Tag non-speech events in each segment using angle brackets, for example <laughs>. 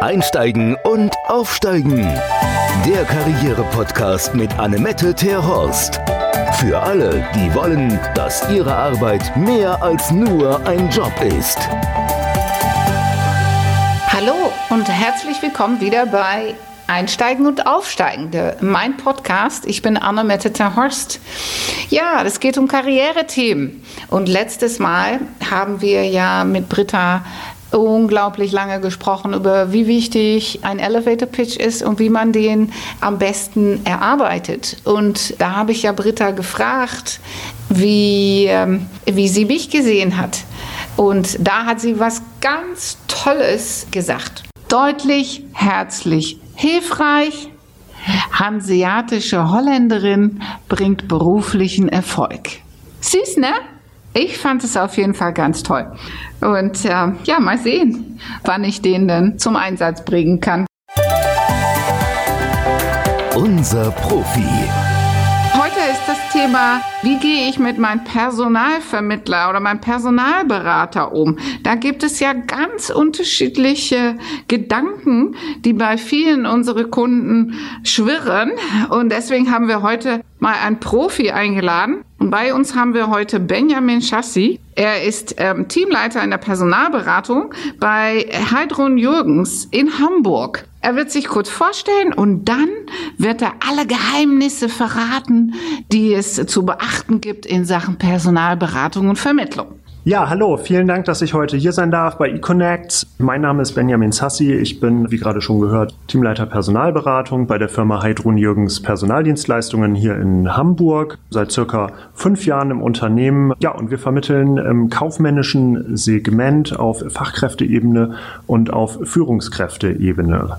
Einsteigen und Aufsteigen. Der Karriere-Podcast mit Annemette Terhorst. Für alle, die wollen, dass ihre Arbeit mehr als nur ein Job ist. Hallo und herzlich willkommen wieder bei Einsteigen und Aufsteigen, mein Podcast. Ich bin Annemette Terhorst. Ja, es geht um Karrierethemen. Und letztes Mal haben wir ja mit Britta unglaublich lange gesprochen über, wie wichtig ein Elevator Pitch ist und wie man den am besten erarbeitet. Und da habe ich ja Britta gefragt, wie, ähm, wie sie mich gesehen hat. Und da hat sie was ganz Tolles gesagt. Deutlich, herzlich, hilfreich. Hanseatische Holländerin bringt beruflichen Erfolg. Süß, ne? Ich fand es auf jeden Fall ganz toll. Und äh, ja, mal sehen, wann ich den dann zum Einsatz bringen kann. Unser Profi. Thema, wie gehe ich mit meinem Personalvermittler oder meinem Personalberater um? Da gibt es ja ganz unterschiedliche Gedanken, die bei vielen unserer Kunden schwirren. Und deswegen haben wir heute mal einen Profi eingeladen. Und bei uns haben wir heute Benjamin Chassi. Er ist ähm, Teamleiter in der Personalberatung bei Heidrun Jürgens in Hamburg. Er wird sich kurz vorstellen und dann wird er alle Geheimnisse verraten, die es zu beachten gibt in Sachen Personalberatung und Vermittlung. Ja, hallo, vielen Dank, dass ich heute hier sein darf bei eConnect. Mein Name ist Benjamin Sassi. Ich bin, wie gerade schon gehört, Teamleiter Personalberatung bei der Firma Heidrun Jürgens Personaldienstleistungen hier in Hamburg. Seit circa fünf Jahren im Unternehmen. Ja, und wir vermitteln im kaufmännischen Segment auf Fachkräfteebene und auf Führungskräfteebene.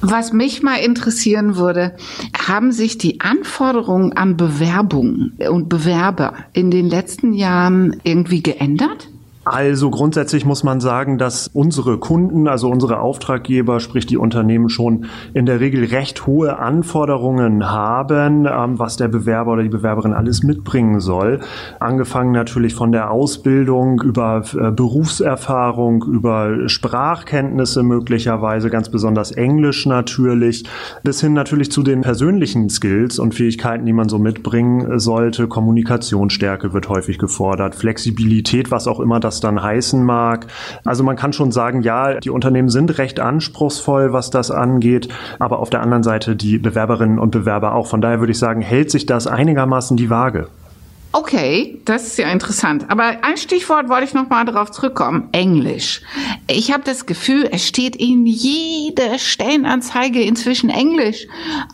Was mich mal interessieren würde, haben sich die Anforderungen an Bewerbungen und Bewerber in den letzten Jahren irgendwie geändert? Also grundsätzlich muss man sagen, dass unsere Kunden, also unsere Auftraggeber, sprich die Unternehmen schon in der Regel recht hohe Anforderungen haben, ähm, was der Bewerber oder die Bewerberin alles mitbringen soll. Angefangen natürlich von der Ausbildung über äh, Berufserfahrung, über Sprachkenntnisse möglicherweise, ganz besonders Englisch natürlich, bis hin natürlich zu den persönlichen Skills und Fähigkeiten, die man so mitbringen sollte. Kommunikationsstärke wird häufig gefordert, Flexibilität, was auch immer das das dann heißen mag. Also man kann schon sagen, ja, die Unternehmen sind recht anspruchsvoll, was das angeht, aber auf der anderen Seite die Bewerberinnen und Bewerber auch. Von daher würde ich sagen, hält sich das einigermaßen die Waage. Okay, das ist ja interessant. Aber ein Stichwort wollte ich noch mal darauf zurückkommen. Englisch. Ich habe das Gefühl, es steht in jeder Stellenanzeige inzwischen Englisch.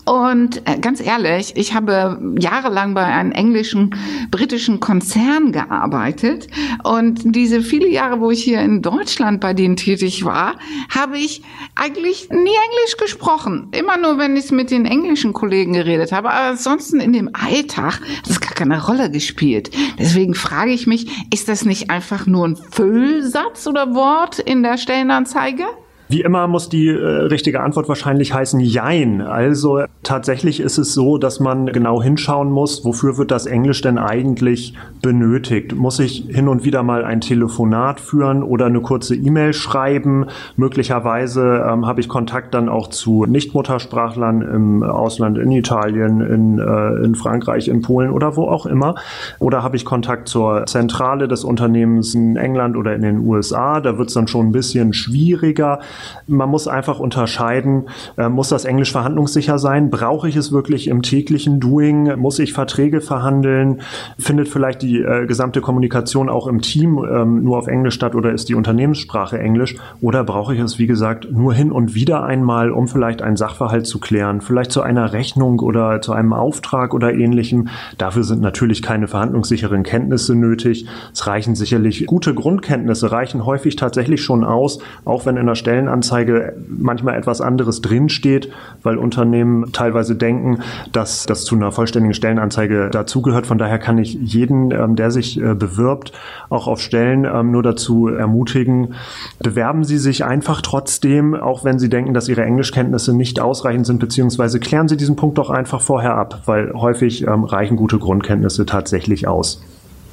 Und äh, ganz ehrlich, ich habe jahrelang bei einem englischen, britischen Konzern gearbeitet. Und diese viele Jahre, wo ich hier in Deutschland bei denen tätig war, habe ich eigentlich nie Englisch gesprochen. Immer nur, wenn ich mit den englischen Kollegen geredet habe. Aber ansonsten in dem Alltag hat es gar keine Rolle gespielt gespielt. Deswegen frage ich mich, ist das nicht einfach nur ein Füllsatz oder Wort in der Stellenanzeige? Wie immer muss die äh, richtige Antwort wahrscheinlich heißen Jein. Also tatsächlich ist es so, dass man genau hinschauen muss, wofür wird das Englisch denn eigentlich benötigt? Muss ich hin und wieder mal ein Telefonat führen oder eine kurze E-Mail schreiben? Möglicherweise ähm, habe ich Kontakt dann auch zu Nichtmuttersprachlern im Ausland, in Italien, in, äh, in Frankreich, in Polen oder wo auch immer. Oder habe ich Kontakt zur Zentrale des Unternehmens in England oder in den USA? Da wird es dann schon ein bisschen schwieriger. Man muss einfach unterscheiden, äh, muss das Englisch verhandlungssicher sein? Brauche ich es wirklich im täglichen Doing? Muss ich Verträge verhandeln? Findet vielleicht die äh, gesamte Kommunikation auch im Team ähm, nur auf Englisch statt oder ist die Unternehmenssprache Englisch? Oder brauche ich es, wie gesagt, nur hin und wieder einmal, um vielleicht einen Sachverhalt zu klären, vielleicht zu einer Rechnung oder zu einem Auftrag oder ähnlichem? Dafür sind natürlich keine verhandlungssicheren Kenntnisse nötig. Es reichen sicherlich gute Grundkenntnisse, reichen häufig tatsächlich schon aus, auch wenn in der Stellenanzeige Stellenanzeige manchmal etwas anderes drinsteht, weil Unternehmen teilweise denken, dass das zu einer vollständigen Stellenanzeige dazugehört. Von daher kann ich jeden, ähm, der sich äh, bewirbt, auch auf Stellen ähm, nur dazu ermutigen, bewerben Sie sich einfach trotzdem, auch wenn Sie denken, dass Ihre Englischkenntnisse nicht ausreichend sind, beziehungsweise klären Sie diesen Punkt doch einfach vorher ab, weil häufig ähm, reichen gute Grundkenntnisse tatsächlich aus.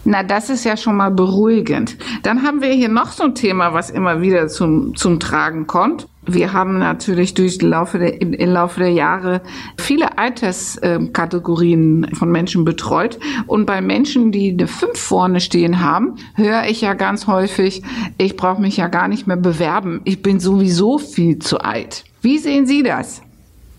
Na, das ist ja schon mal beruhigend. Dann haben wir hier noch so ein Thema, was immer wieder zum, zum Tragen kommt. Wir haben natürlich durch den Laufe der, im Laufe der Jahre viele Alterskategorien von Menschen betreut. Und bei Menschen, die eine 5 vorne stehen haben, höre ich ja ganz häufig, ich brauche mich ja gar nicht mehr bewerben. Ich bin sowieso viel zu alt. Wie sehen Sie das?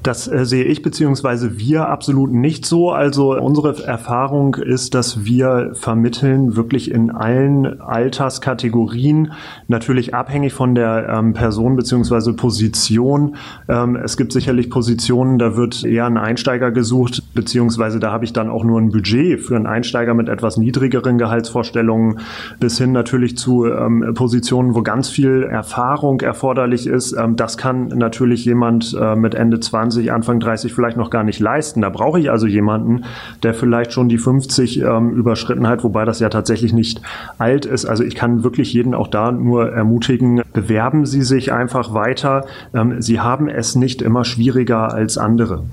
Das äh, sehe ich beziehungsweise wir absolut nicht so. Also unsere Erfahrung ist, dass wir vermitteln wirklich in allen Alterskategorien, natürlich abhängig von der ähm, Person beziehungsweise Position. Ähm, es gibt sicherlich Positionen, da wird eher ein Einsteiger gesucht, beziehungsweise da habe ich dann auch nur ein Budget für einen Einsteiger mit etwas niedrigeren Gehaltsvorstellungen, bis hin natürlich zu ähm, Positionen, wo ganz viel Erfahrung erforderlich ist. Ähm, das kann natürlich jemand äh, mit Ende 20 20, Anfang 30 vielleicht noch gar nicht leisten. Da brauche ich also jemanden, der vielleicht schon die 50 ähm, überschritten hat, wobei das ja tatsächlich nicht alt ist. Also ich kann wirklich jeden auch da nur ermutigen, bewerben Sie sich einfach weiter. Ähm, Sie haben es nicht immer schwieriger als andere.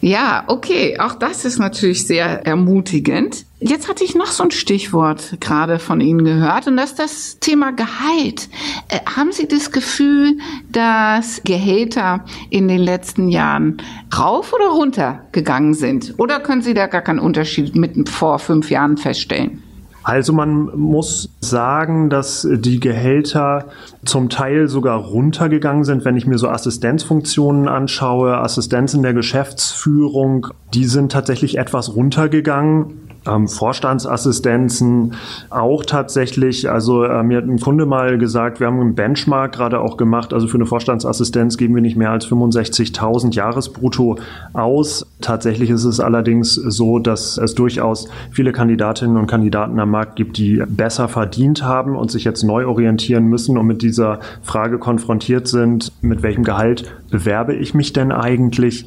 Ja, okay, auch das ist natürlich sehr ermutigend. Jetzt hatte ich noch so ein Stichwort gerade von Ihnen gehört und das ist das Thema Gehalt. Äh, haben Sie das Gefühl, dass Gehälter in den letzten Jahren rauf oder runter gegangen sind? Oder können Sie da gar keinen Unterschied mit vor fünf Jahren feststellen? Also man muss sagen, dass die Gehälter zum Teil sogar runtergegangen sind, wenn ich mir so Assistenzfunktionen anschaue, Assistenzen der Geschäftsführung, die sind tatsächlich etwas runtergegangen ähm, Vorstandsassistenzen auch tatsächlich. Also äh, mir hat ein Kunde mal gesagt, wir haben einen Benchmark gerade auch gemacht. Also für eine Vorstandsassistenz geben wir nicht mehr als 65.000 Jahresbrutto aus. Tatsächlich ist es allerdings so, dass es durchaus viele Kandidatinnen und Kandidaten am Markt gibt, die besser verdient haben und sich jetzt neu orientieren müssen und mit dieser Frage konfrontiert sind, mit welchem Gehalt bewerbe ich mich denn eigentlich?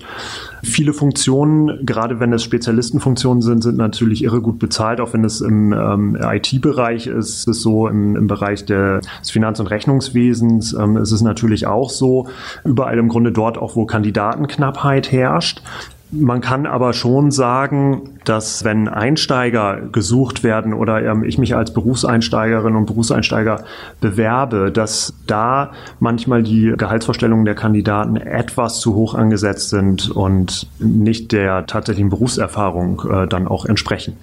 Viele Funktionen, gerade wenn es Spezialistenfunktionen sind, sind natürlich irre gut bezahlt, auch wenn es im ähm, IT-Bereich ist, ist es so, im, im Bereich des Finanz- und Rechnungswesens ähm, ist es natürlich auch so. Überall im Grunde dort auch, wo Kandidatenknappheit herrscht. Man kann aber schon sagen, dass wenn Einsteiger gesucht werden oder ähm, ich mich als Berufseinsteigerin und Berufseinsteiger bewerbe, dass da manchmal die Gehaltsvorstellungen der Kandidaten etwas zu hoch angesetzt sind und nicht der tatsächlichen Berufserfahrung äh, dann auch entsprechen.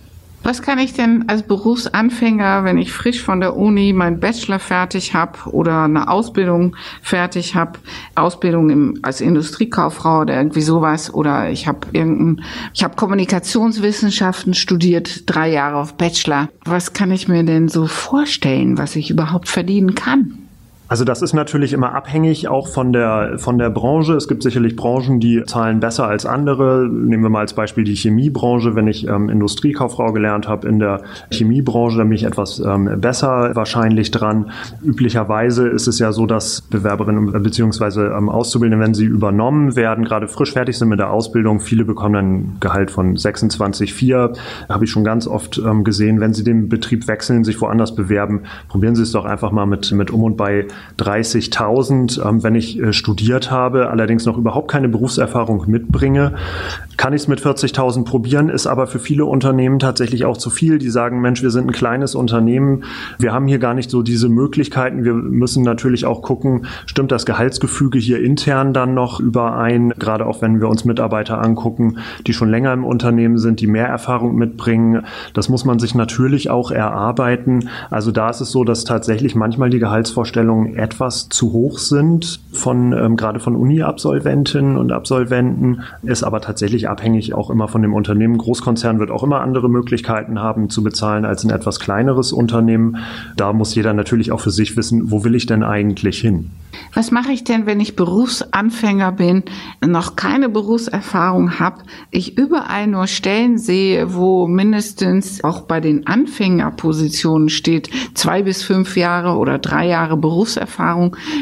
Was kann ich denn als Berufsanfänger, wenn ich frisch von der Uni meinen Bachelor fertig habe oder eine Ausbildung fertig habe, Ausbildung im, als Industriekauffrau oder irgendwie sowas oder ich habe irgendein, ich habe Kommunikationswissenschaften studiert, drei Jahre auf Bachelor. Was kann ich mir denn so vorstellen, was ich überhaupt verdienen kann? Also das ist natürlich immer abhängig auch von der, von der Branche. Es gibt sicherlich Branchen, die zahlen besser als andere. Nehmen wir mal als Beispiel die Chemiebranche. Wenn ich ähm, Industriekauffrau gelernt habe in der Chemiebranche, dann bin ich etwas ähm, besser wahrscheinlich dran. Üblicherweise ist es ja so, dass Bewerberinnen bzw. Ähm, Auszubildende, wenn sie übernommen werden, gerade frisch fertig sind mit der Ausbildung, viele bekommen dann ein Gehalt von 26,4. Habe ich schon ganz oft ähm, gesehen. Wenn sie den Betrieb wechseln, sich woanders bewerben, probieren Sie es doch einfach mal mit, mit um und bei 30.000, ähm, wenn ich äh, studiert habe, allerdings noch überhaupt keine Berufserfahrung mitbringe, kann ich es mit 40.000 probieren, ist aber für viele Unternehmen tatsächlich auch zu viel. Die sagen, Mensch, wir sind ein kleines Unternehmen, wir haben hier gar nicht so diese Möglichkeiten. Wir müssen natürlich auch gucken, stimmt das Gehaltsgefüge hier intern dann noch überein, gerade auch wenn wir uns Mitarbeiter angucken, die schon länger im Unternehmen sind, die mehr Erfahrung mitbringen. Das muss man sich natürlich auch erarbeiten. Also da ist es so, dass tatsächlich manchmal die Gehaltsvorstellungen etwas zu hoch sind von ähm, gerade von Uni-Absolventinnen und Absolventen, ist aber tatsächlich abhängig auch immer von dem Unternehmen. Großkonzern wird auch immer andere Möglichkeiten haben zu bezahlen als ein etwas kleineres Unternehmen. Da muss jeder natürlich auch für sich wissen, wo will ich denn eigentlich hin? Was mache ich denn, wenn ich Berufsanfänger bin, noch keine Berufserfahrung habe, ich überall nur Stellen sehe, wo mindestens auch bei den Anfängerpositionen steht, zwei bis fünf Jahre oder drei Jahre Berufserfahrung.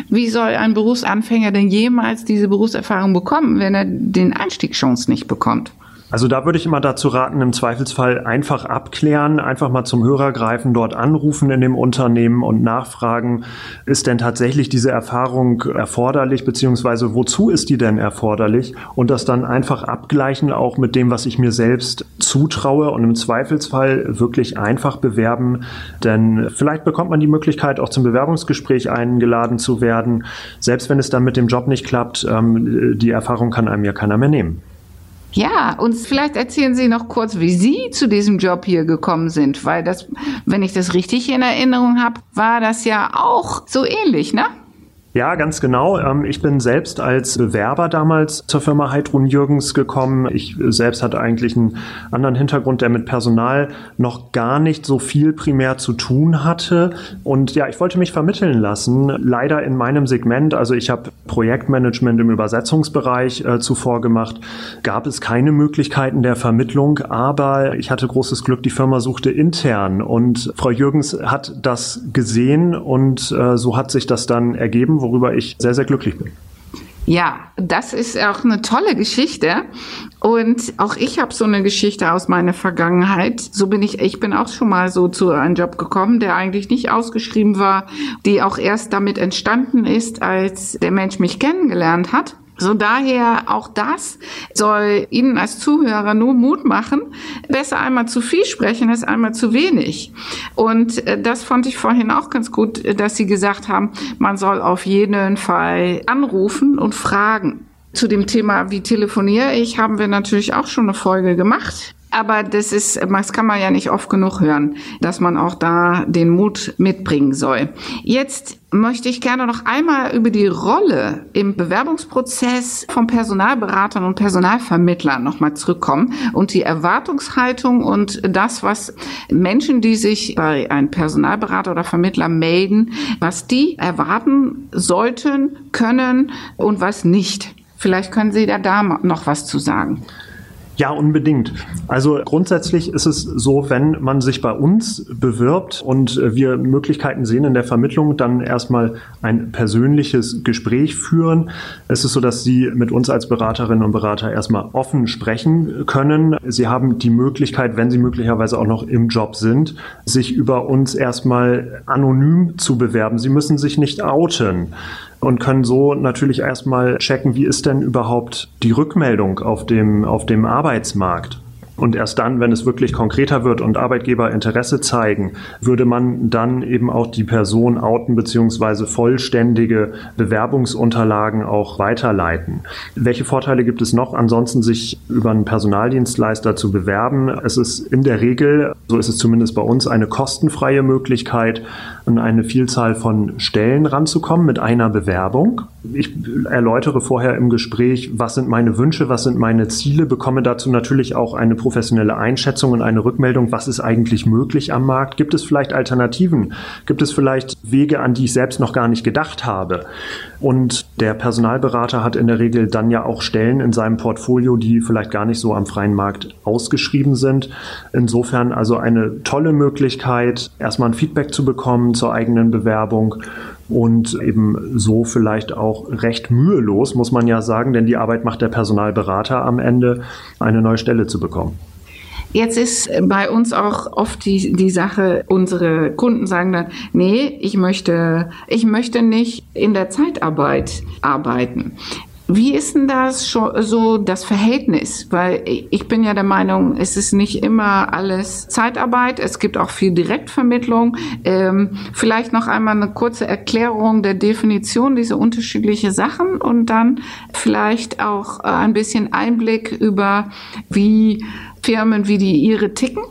Wie soll ein Berufsanfänger denn jemals diese Berufserfahrung bekommen, wenn er den Einstiegschancen nicht bekommt? Also da würde ich immer dazu raten, im Zweifelsfall einfach abklären, einfach mal zum Hörer greifen, dort anrufen in dem Unternehmen und nachfragen, ist denn tatsächlich diese Erfahrung erforderlich, beziehungsweise wozu ist die denn erforderlich? Und das dann einfach abgleichen, auch mit dem, was ich mir selbst zutraue und im Zweifelsfall wirklich einfach bewerben, denn vielleicht bekommt man die Möglichkeit, auch zum Bewerbungsgespräch eingeladen zu werden, selbst wenn es dann mit dem Job nicht klappt, ähm, die Erfahrung kann einem ja keiner mehr nehmen. Ja, und vielleicht erzählen Sie noch kurz, wie Sie zu diesem Job hier gekommen sind, weil das, wenn ich das richtig in Erinnerung habe, war das ja auch so ähnlich, ne? Ja, ganz genau. Ähm, ich bin selbst als Bewerber damals zur Firma Heidrun Jürgens gekommen. Ich selbst hatte eigentlich einen anderen Hintergrund, der mit Personal noch gar nicht so viel primär zu tun hatte. Und ja, ich wollte mich vermitteln lassen. Leider in meinem Segment, also ich habe Projektmanagement im Übersetzungsbereich äh, zuvor gemacht, gab es keine Möglichkeiten der Vermittlung, aber ich hatte großes Glück, die Firma suchte intern und Frau Jürgens hat das gesehen und äh, so hat sich das dann ergeben worüber ich sehr, sehr glücklich bin. Ja, das ist auch eine tolle Geschichte. Und auch ich habe so eine Geschichte aus meiner Vergangenheit. So bin ich, ich bin auch schon mal so zu einem Job gekommen, der eigentlich nicht ausgeschrieben war, die auch erst damit entstanden ist, als der Mensch mich kennengelernt hat. So daher auch das soll Ihnen als Zuhörer nur Mut machen. Besser einmal zu viel sprechen als einmal zu wenig. Und äh, das fand ich vorhin auch ganz gut, dass Sie gesagt haben, man soll auf jeden Fall anrufen und fragen. Zu dem Thema, wie telefoniere ich, haben wir natürlich auch schon eine Folge gemacht. Aber das ist, das kann man ja nicht oft genug hören, dass man auch da den Mut mitbringen soll. Jetzt möchte ich gerne noch einmal über die Rolle im Bewerbungsprozess von Personalberatern und Personalvermittlern nochmal zurückkommen und die Erwartungshaltung und das, was Menschen, die sich bei einem Personalberater oder Vermittler melden, was die erwarten sollten, können und was nicht. Vielleicht können Sie da, da noch was zu sagen. Ja, unbedingt. Also grundsätzlich ist es so, wenn man sich bei uns bewirbt und wir Möglichkeiten sehen in der Vermittlung, dann erstmal ein persönliches Gespräch führen. Es ist so, dass Sie mit uns als Beraterinnen und Berater erstmal offen sprechen können. Sie haben die Möglichkeit, wenn Sie möglicherweise auch noch im Job sind, sich über uns erstmal anonym zu bewerben. Sie müssen sich nicht outen und können so natürlich erstmal checken, wie ist denn überhaupt die Rückmeldung auf dem, auf dem Arbeitsmarkt. Und erst dann, wenn es wirklich konkreter wird und Arbeitgeber Interesse zeigen, würde man dann eben auch die Person outen bzw. vollständige Bewerbungsunterlagen auch weiterleiten. Welche Vorteile gibt es noch, ansonsten sich über einen Personaldienstleister zu bewerben? Es ist in der Regel, so ist es zumindest bei uns, eine kostenfreie Möglichkeit, an eine Vielzahl von Stellen ranzukommen mit einer Bewerbung. Ich erläutere vorher im Gespräch, was sind meine Wünsche, was sind meine Ziele, bekomme dazu natürlich auch eine professionelle Einschätzung und eine Rückmeldung, was ist eigentlich möglich am Markt. Gibt es vielleicht Alternativen? Gibt es vielleicht Wege, an die ich selbst noch gar nicht gedacht habe? Und der Personalberater hat in der Regel dann ja auch Stellen in seinem Portfolio, die vielleicht gar nicht so am freien Markt ausgeschrieben sind. Insofern also eine tolle Möglichkeit, erstmal ein Feedback zu bekommen zur eigenen Bewerbung und eben so vielleicht auch recht mühelos, muss man ja sagen, denn die Arbeit macht der Personalberater am Ende, eine neue Stelle zu bekommen. Jetzt ist bei uns auch oft die, die Sache, unsere Kunden sagen dann, nee, ich möchte, ich möchte nicht in der Zeitarbeit arbeiten. Wie ist denn das schon so das Verhältnis? Weil ich bin ja der Meinung, es ist nicht immer alles Zeitarbeit. Es gibt auch viel Direktvermittlung. Ähm, vielleicht noch einmal eine kurze Erklärung der Definition dieser unterschiedlichen Sachen und dann vielleicht auch ein bisschen Einblick über, wie Firmen, wie die ihre ticken.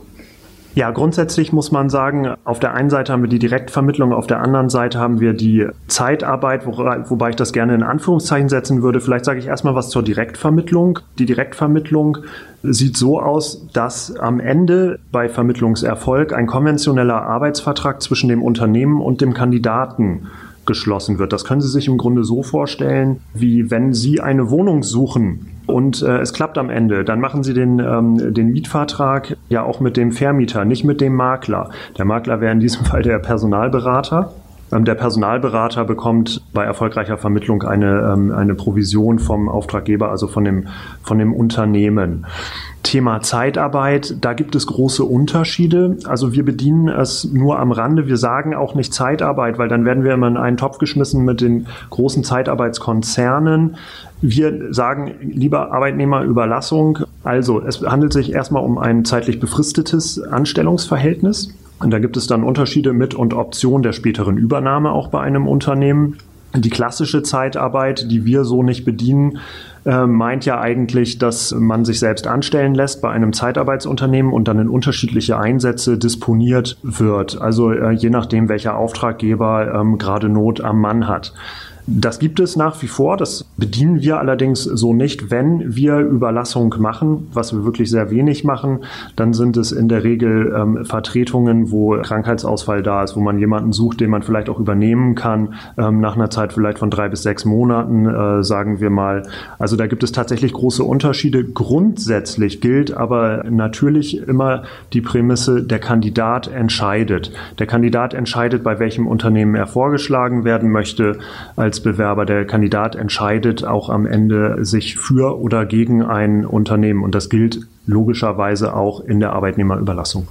Ja, grundsätzlich muss man sagen, auf der einen Seite haben wir die Direktvermittlung, auf der anderen Seite haben wir die Zeitarbeit, wo, wobei ich das gerne in Anführungszeichen setzen würde. Vielleicht sage ich erstmal was zur Direktvermittlung. Die Direktvermittlung sieht so aus, dass am Ende bei Vermittlungserfolg ein konventioneller Arbeitsvertrag zwischen dem Unternehmen und dem Kandidaten geschlossen wird. Das können Sie sich im Grunde so vorstellen, wie wenn Sie eine Wohnung suchen und äh, es klappt am Ende, dann machen Sie den, ähm, den Mietvertrag ja auch mit dem Vermieter, nicht mit dem Makler. Der Makler wäre in diesem <laughs> Fall der Personalberater. Ähm, der Personalberater bekommt bei erfolgreicher Vermittlung eine, ähm, eine Provision vom Auftraggeber, also von dem, von dem Unternehmen. Thema Zeitarbeit, da gibt es große Unterschiede. Also wir bedienen es nur am Rande. Wir sagen auch nicht Zeitarbeit, weil dann werden wir immer in einen Topf geschmissen mit den großen Zeitarbeitskonzernen. Wir sagen lieber Arbeitnehmerüberlassung. Also es handelt sich erstmal um ein zeitlich befristetes Anstellungsverhältnis. Und da gibt es dann Unterschiede mit und Option der späteren Übernahme auch bei einem Unternehmen. Die klassische Zeitarbeit, die wir so nicht bedienen, äh, meint ja eigentlich, dass man sich selbst anstellen lässt bei einem Zeitarbeitsunternehmen und dann in unterschiedliche Einsätze disponiert wird. Also äh, je nachdem, welcher Auftraggeber ähm, gerade Not am Mann hat. Das gibt es nach wie vor. Das bedienen wir allerdings so nicht. Wenn wir Überlassung machen, was wir wirklich sehr wenig machen, dann sind es in der Regel ähm, Vertretungen, wo Krankheitsausfall da ist, wo man jemanden sucht, den man vielleicht auch übernehmen kann, ähm, nach einer Zeit vielleicht von drei bis sechs Monaten, äh, sagen wir mal. Also da gibt es tatsächlich große Unterschiede. Grundsätzlich gilt aber natürlich immer die Prämisse, der Kandidat entscheidet. Der Kandidat entscheidet, bei welchem Unternehmen er vorgeschlagen werden möchte als Bewerber. Der Kandidat entscheidet auch am Ende sich für oder gegen ein Unternehmen. Und das gilt logischerweise auch in der Arbeitnehmerüberlassung.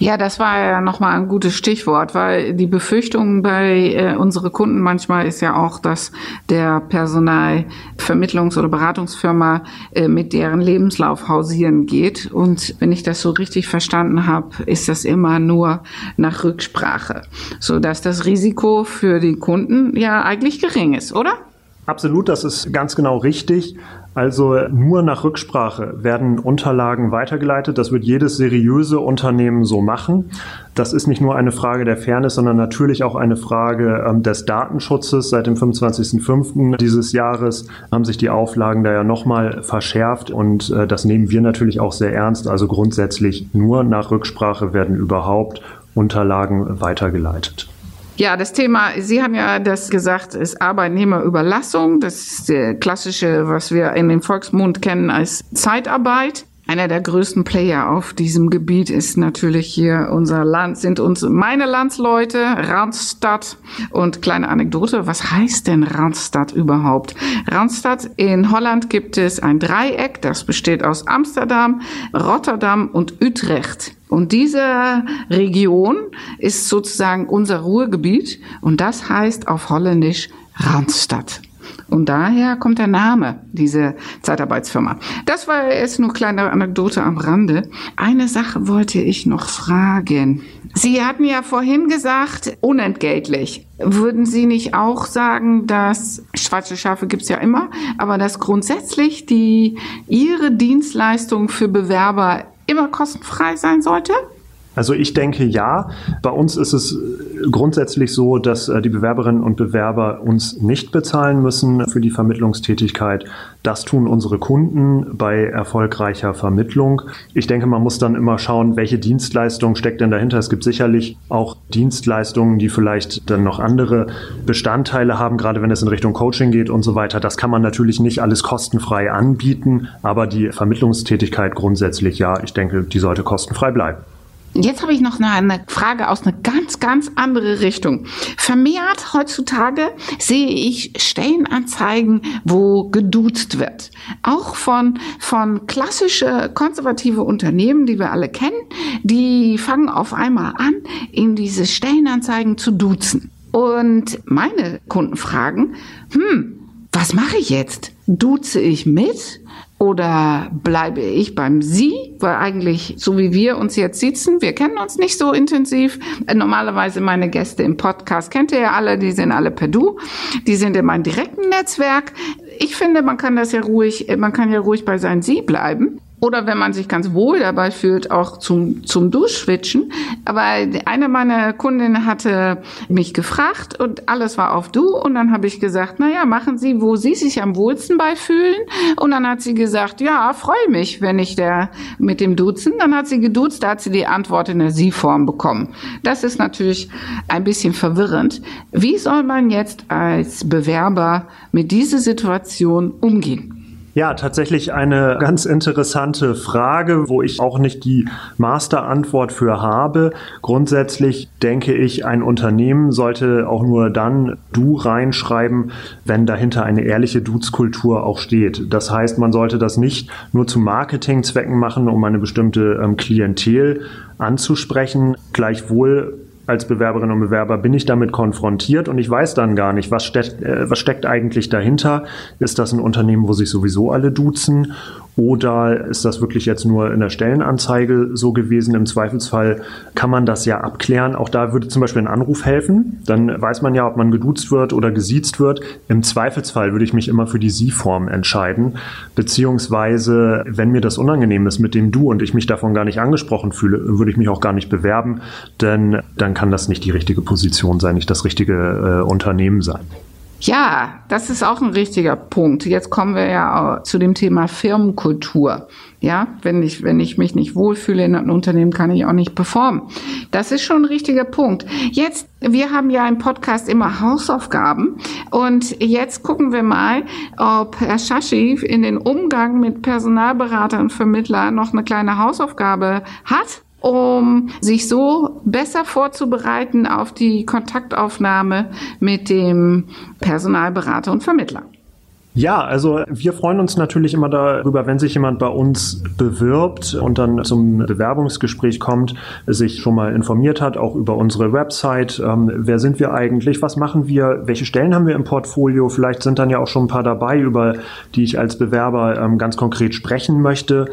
Ja, das war ja nochmal ein gutes Stichwort, weil die Befürchtung bei äh, unsere Kunden manchmal ist ja auch, dass der Personalvermittlungs- oder Beratungsfirma äh, mit deren Lebenslauf hausieren geht. Und wenn ich das so richtig verstanden habe, ist das immer nur nach Rücksprache, so dass das Risiko für den Kunden ja eigentlich gering ist, oder? Absolut, das ist ganz genau richtig. Also nur nach Rücksprache werden Unterlagen weitergeleitet. Das wird jedes seriöse Unternehmen so machen. Das ist nicht nur eine Frage der Fairness, sondern natürlich auch eine Frage ähm, des Datenschutzes. Seit dem 25.05. dieses Jahres haben sich die Auflagen da ja nochmal verschärft und äh, das nehmen wir natürlich auch sehr ernst. Also grundsätzlich nur nach Rücksprache werden überhaupt Unterlagen weitergeleitet. Ja, das Thema, Sie haben ja das gesagt, ist Arbeitnehmerüberlassung. Das ist der klassische, was wir in dem Volksmund kennen als Zeitarbeit. Einer der größten Player auf diesem Gebiet ist natürlich hier unser Land, sind uns meine Landsleute, Randstadt. Und kleine Anekdote, was heißt denn Randstadt überhaupt? Randstadt in Holland gibt es ein Dreieck, das besteht aus Amsterdam, Rotterdam und Utrecht. Und diese Region ist sozusagen unser Ruhrgebiet und das heißt auf Holländisch Randstadt. Und daher kommt der Name dieser Zeitarbeitsfirma. Das war jetzt nur kleine Anekdote am Rande. Eine Sache wollte ich noch fragen. Sie hatten ja vorhin gesagt, unentgeltlich. Würden Sie nicht auch sagen, dass schwarze Schafe gibt's ja immer, aber dass grundsätzlich die Ihre Dienstleistung für Bewerber immer kostenfrei sein sollte? Also ich denke ja. Bei uns ist es grundsätzlich so, dass äh, die Bewerberinnen und Bewerber uns nicht bezahlen müssen für die Vermittlungstätigkeit. Das tun unsere Kunden bei erfolgreicher Vermittlung. Ich denke, man muss dann immer schauen, welche Dienstleistung steckt denn dahinter. Es gibt sicherlich auch Dienstleistungen, die vielleicht dann noch andere Bestandteile haben, gerade wenn es in Richtung Coaching geht und so weiter. Das kann man natürlich nicht alles kostenfrei anbieten, aber die Vermittlungstätigkeit grundsätzlich ja, ich denke, die sollte kostenfrei bleiben. Jetzt habe ich noch eine Frage aus einer ganz, ganz andere Richtung. Vermehrt heutzutage sehe ich Stellenanzeigen, wo geduzt wird. Auch von, von klassische konservative Unternehmen, die wir alle kennen, die fangen auf einmal an, in diese Stellenanzeigen zu duzen. Und meine Kunden fragen, hm, was mache ich jetzt? Duze ich mit oder bleibe ich beim Sie? Weil eigentlich, so wie wir uns jetzt sitzen, wir kennen uns nicht so intensiv. Normalerweise meine Gäste im Podcast kennt ihr ja alle, die sind alle per Du. Die sind in meinem direkten Netzwerk. Ich finde, man kann das ja ruhig, man kann ja ruhig bei sein Sie bleiben. Oder wenn man sich ganz wohl dabei fühlt, auch zum, zum Duschwitchen. Aber eine meiner Kundinnen hatte mich gefragt und alles war auf Du. Und dann habe ich gesagt, na ja, machen Sie, wo Sie sich am wohlsten bei fühlen. Und dann hat sie gesagt, ja, freue mich, wenn ich da mit dem Duzen. Dann hat sie geduzt, da hat sie die Antwort in der Sie-Form bekommen. Das ist natürlich ein bisschen verwirrend. Wie soll man jetzt als Bewerber mit dieser Situation umgehen? Ja, tatsächlich eine ganz interessante Frage, wo ich auch nicht die Masterantwort für habe. Grundsätzlich denke ich, ein Unternehmen sollte auch nur dann du reinschreiben, wenn dahinter eine ehrliche Dudes-Kultur auch steht. Das heißt, man sollte das nicht nur zu Marketingzwecken machen, um eine bestimmte ähm, Klientel anzusprechen. Gleichwohl als Bewerberin und Bewerber bin ich damit konfrontiert und ich weiß dann gar nicht, was steckt, äh, was steckt eigentlich dahinter. Ist das ein Unternehmen, wo sich sowieso alle duzen oder ist das wirklich jetzt nur in der Stellenanzeige so gewesen? Im Zweifelsfall kann man das ja abklären. Auch da würde zum Beispiel ein Anruf helfen. Dann weiß man ja, ob man geduzt wird oder gesiezt wird. Im Zweifelsfall würde ich mich immer für die Sie-Form entscheiden. Beziehungsweise, wenn mir das unangenehm ist mit dem Du und ich mich davon gar nicht angesprochen fühle, würde ich mich auch gar nicht bewerben, denn dann kann das nicht die richtige Position sein, nicht das richtige äh, Unternehmen sein. Ja, das ist auch ein richtiger Punkt. Jetzt kommen wir ja zu dem Thema Firmenkultur. Ja, wenn ich, wenn ich mich nicht wohlfühle in einem Unternehmen, kann ich auch nicht performen. Das ist schon ein richtiger Punkt. Jetzt, wir haben ja im Podcast immer Hausaufgaben und jetzt gucken wir mal, ob Herr Shashi in den Umgang mit Personalberatern und Vermittlern noch eine kleine Hausaufgabe hat um sich so besser vorzubereiten auf die Kontaktaufnahme mit dem Personalberater und Vermittler. Ja, also wir freuen uns natürlich immer darüber, wenn sich jemand bei uns bewirbt und dann zum Bewerbungsgespräch kommt, sich schon mal informiert hat, auch über unsere Website. Ähm, wer sind wir eigentlich? Was machen wir? Welche Stellen haben wir im Portfolio? Vielleicht sind dann ja auch schon ein paar dabei, über die ich als Bewerber ähm, ganz konkret sprechen möchte.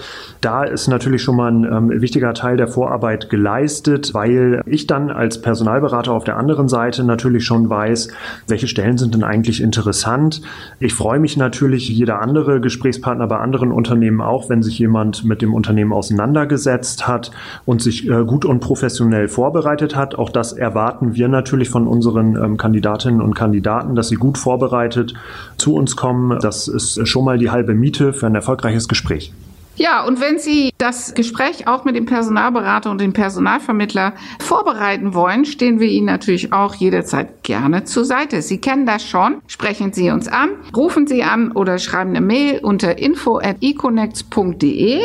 Da ist natürlich schon mal ein ähm, wichtiger Teil der Vorarbeit geleistet, weil ich dann als Personalberater auf der anderen Seite natürlich schon weiß, welche Stellen sind denn eigentlich interessant. Ich freue mich natürlich jeder andere Gesprächspartner bei anderen Unternehmen auch, wenn sich jemand mit dem Unternehmen auseinandergesetzt hat und sich äh, gut und professionell vorbereitet hat. Auch das erwarten wir natürlich von unseren ähm, Kandidatinnen und Kandidaten, dass sie gut vorbereitet zu uns kommen. Das ist schon mal die halbe Miete für ein erfolgreiches Gespräch. Ja, und wenn Sie das Gespräch auch mit dem Personalberater und dem Personalvermittler vorbereiten wollen, stehen wir Ihnen natürlich auch jederzeit gerne zur Seite. Sie kennen das schon. Sprechen Sie uns an, rufen Sie an oder schreiben eine Mail unter info at econnects.de.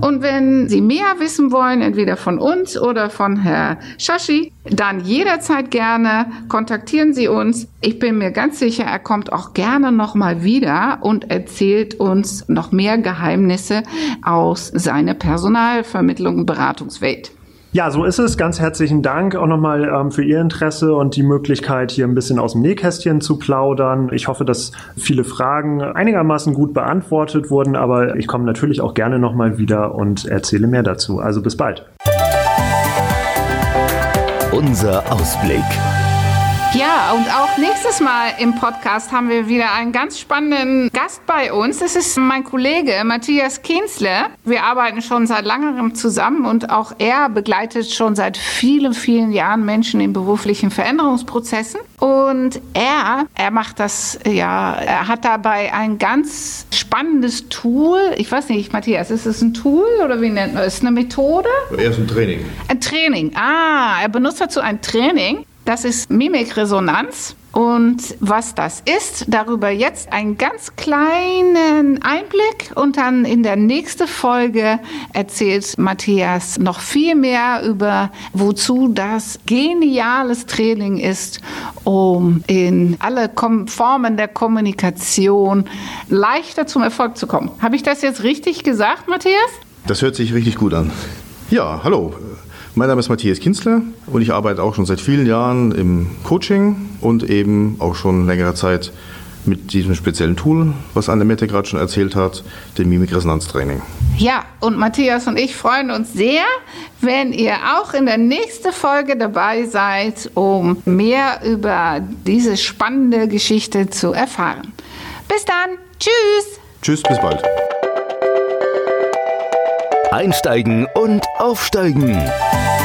Und wenn Sie mehr wissen wollen, entweder von uns oder von Herr Shashi, dann jederzeit gerne kontaktieren Sie uns. Ich bin mir ganz sicher, er kommt auch gerne nochmal wieder und erzählt uns noch mehr Geheimnisse aus seiner Personalvermittlung und Beratungswelt. Ja, so ist es. Ganz herzlichen Dank auch nochmal ähm, für Ihr Interesse und die Möglichkeit, hier ein bisschen aus dem Nähkästchen zu plaudern. Ich hoffe, dass viele Fragen einigermaßen gut beantwortet wurden, aber ich komme natürlich auch gerne nochmal wieder und erzähle mehr dazu. Also bis bald. Unser Ausblick. Ja, und auch nächstes Mal im Podcast haben wir wieder einen ganz spannenden Gast bei uns. Das ist mein Kollege Matthias Kienzle. Wir arbeiten schon seit langerem zusammen und auch er begleitet schon seit vielen, vielen Jahren Menschen in beruflichen Veränderungsprozessen. Und er, er macht das, ja, er hat dabei ein ganz spannendes Tool. Ich weiß nicht, Matthias, ist es ein Tool oder wie nennt man es? Eine Methode? Er ist ein Training. Ein Training. Ah, er benutzt dazu ein Training das ist Mimikresonanz. Und was das ist, darüber jetzt einen ganz kleinen Einblick und dann in der nächsten Folge erzählt Matthias noch viel mehr über, wozu das geniales Training ist, um in alle Formen der Kommunikation leichter zum Erfolg zu kommen. Habe ich das jetzt richtig gesagt, Matthias? Das hört sich richtig gut an. Ja, hallo. Mein Name ist Matthias Kinzler und ich arbeite auch schon seit vielen Jahren im Coaching und eben auch schon längere Zeit mit diesem speziellen Tool, was Annemette gerade schon erzählt hat, dem Mimikresonanztraining. Ja, und Matthias und ich freuen uns sehr, wenn ihr auch in der nächsten Folge dabei seid, um mehr über diese spannende Geschichte zu erfahren. Bis dann. Tschüss. Tschüss, bis bald. Einsteigen und Aufsteigen.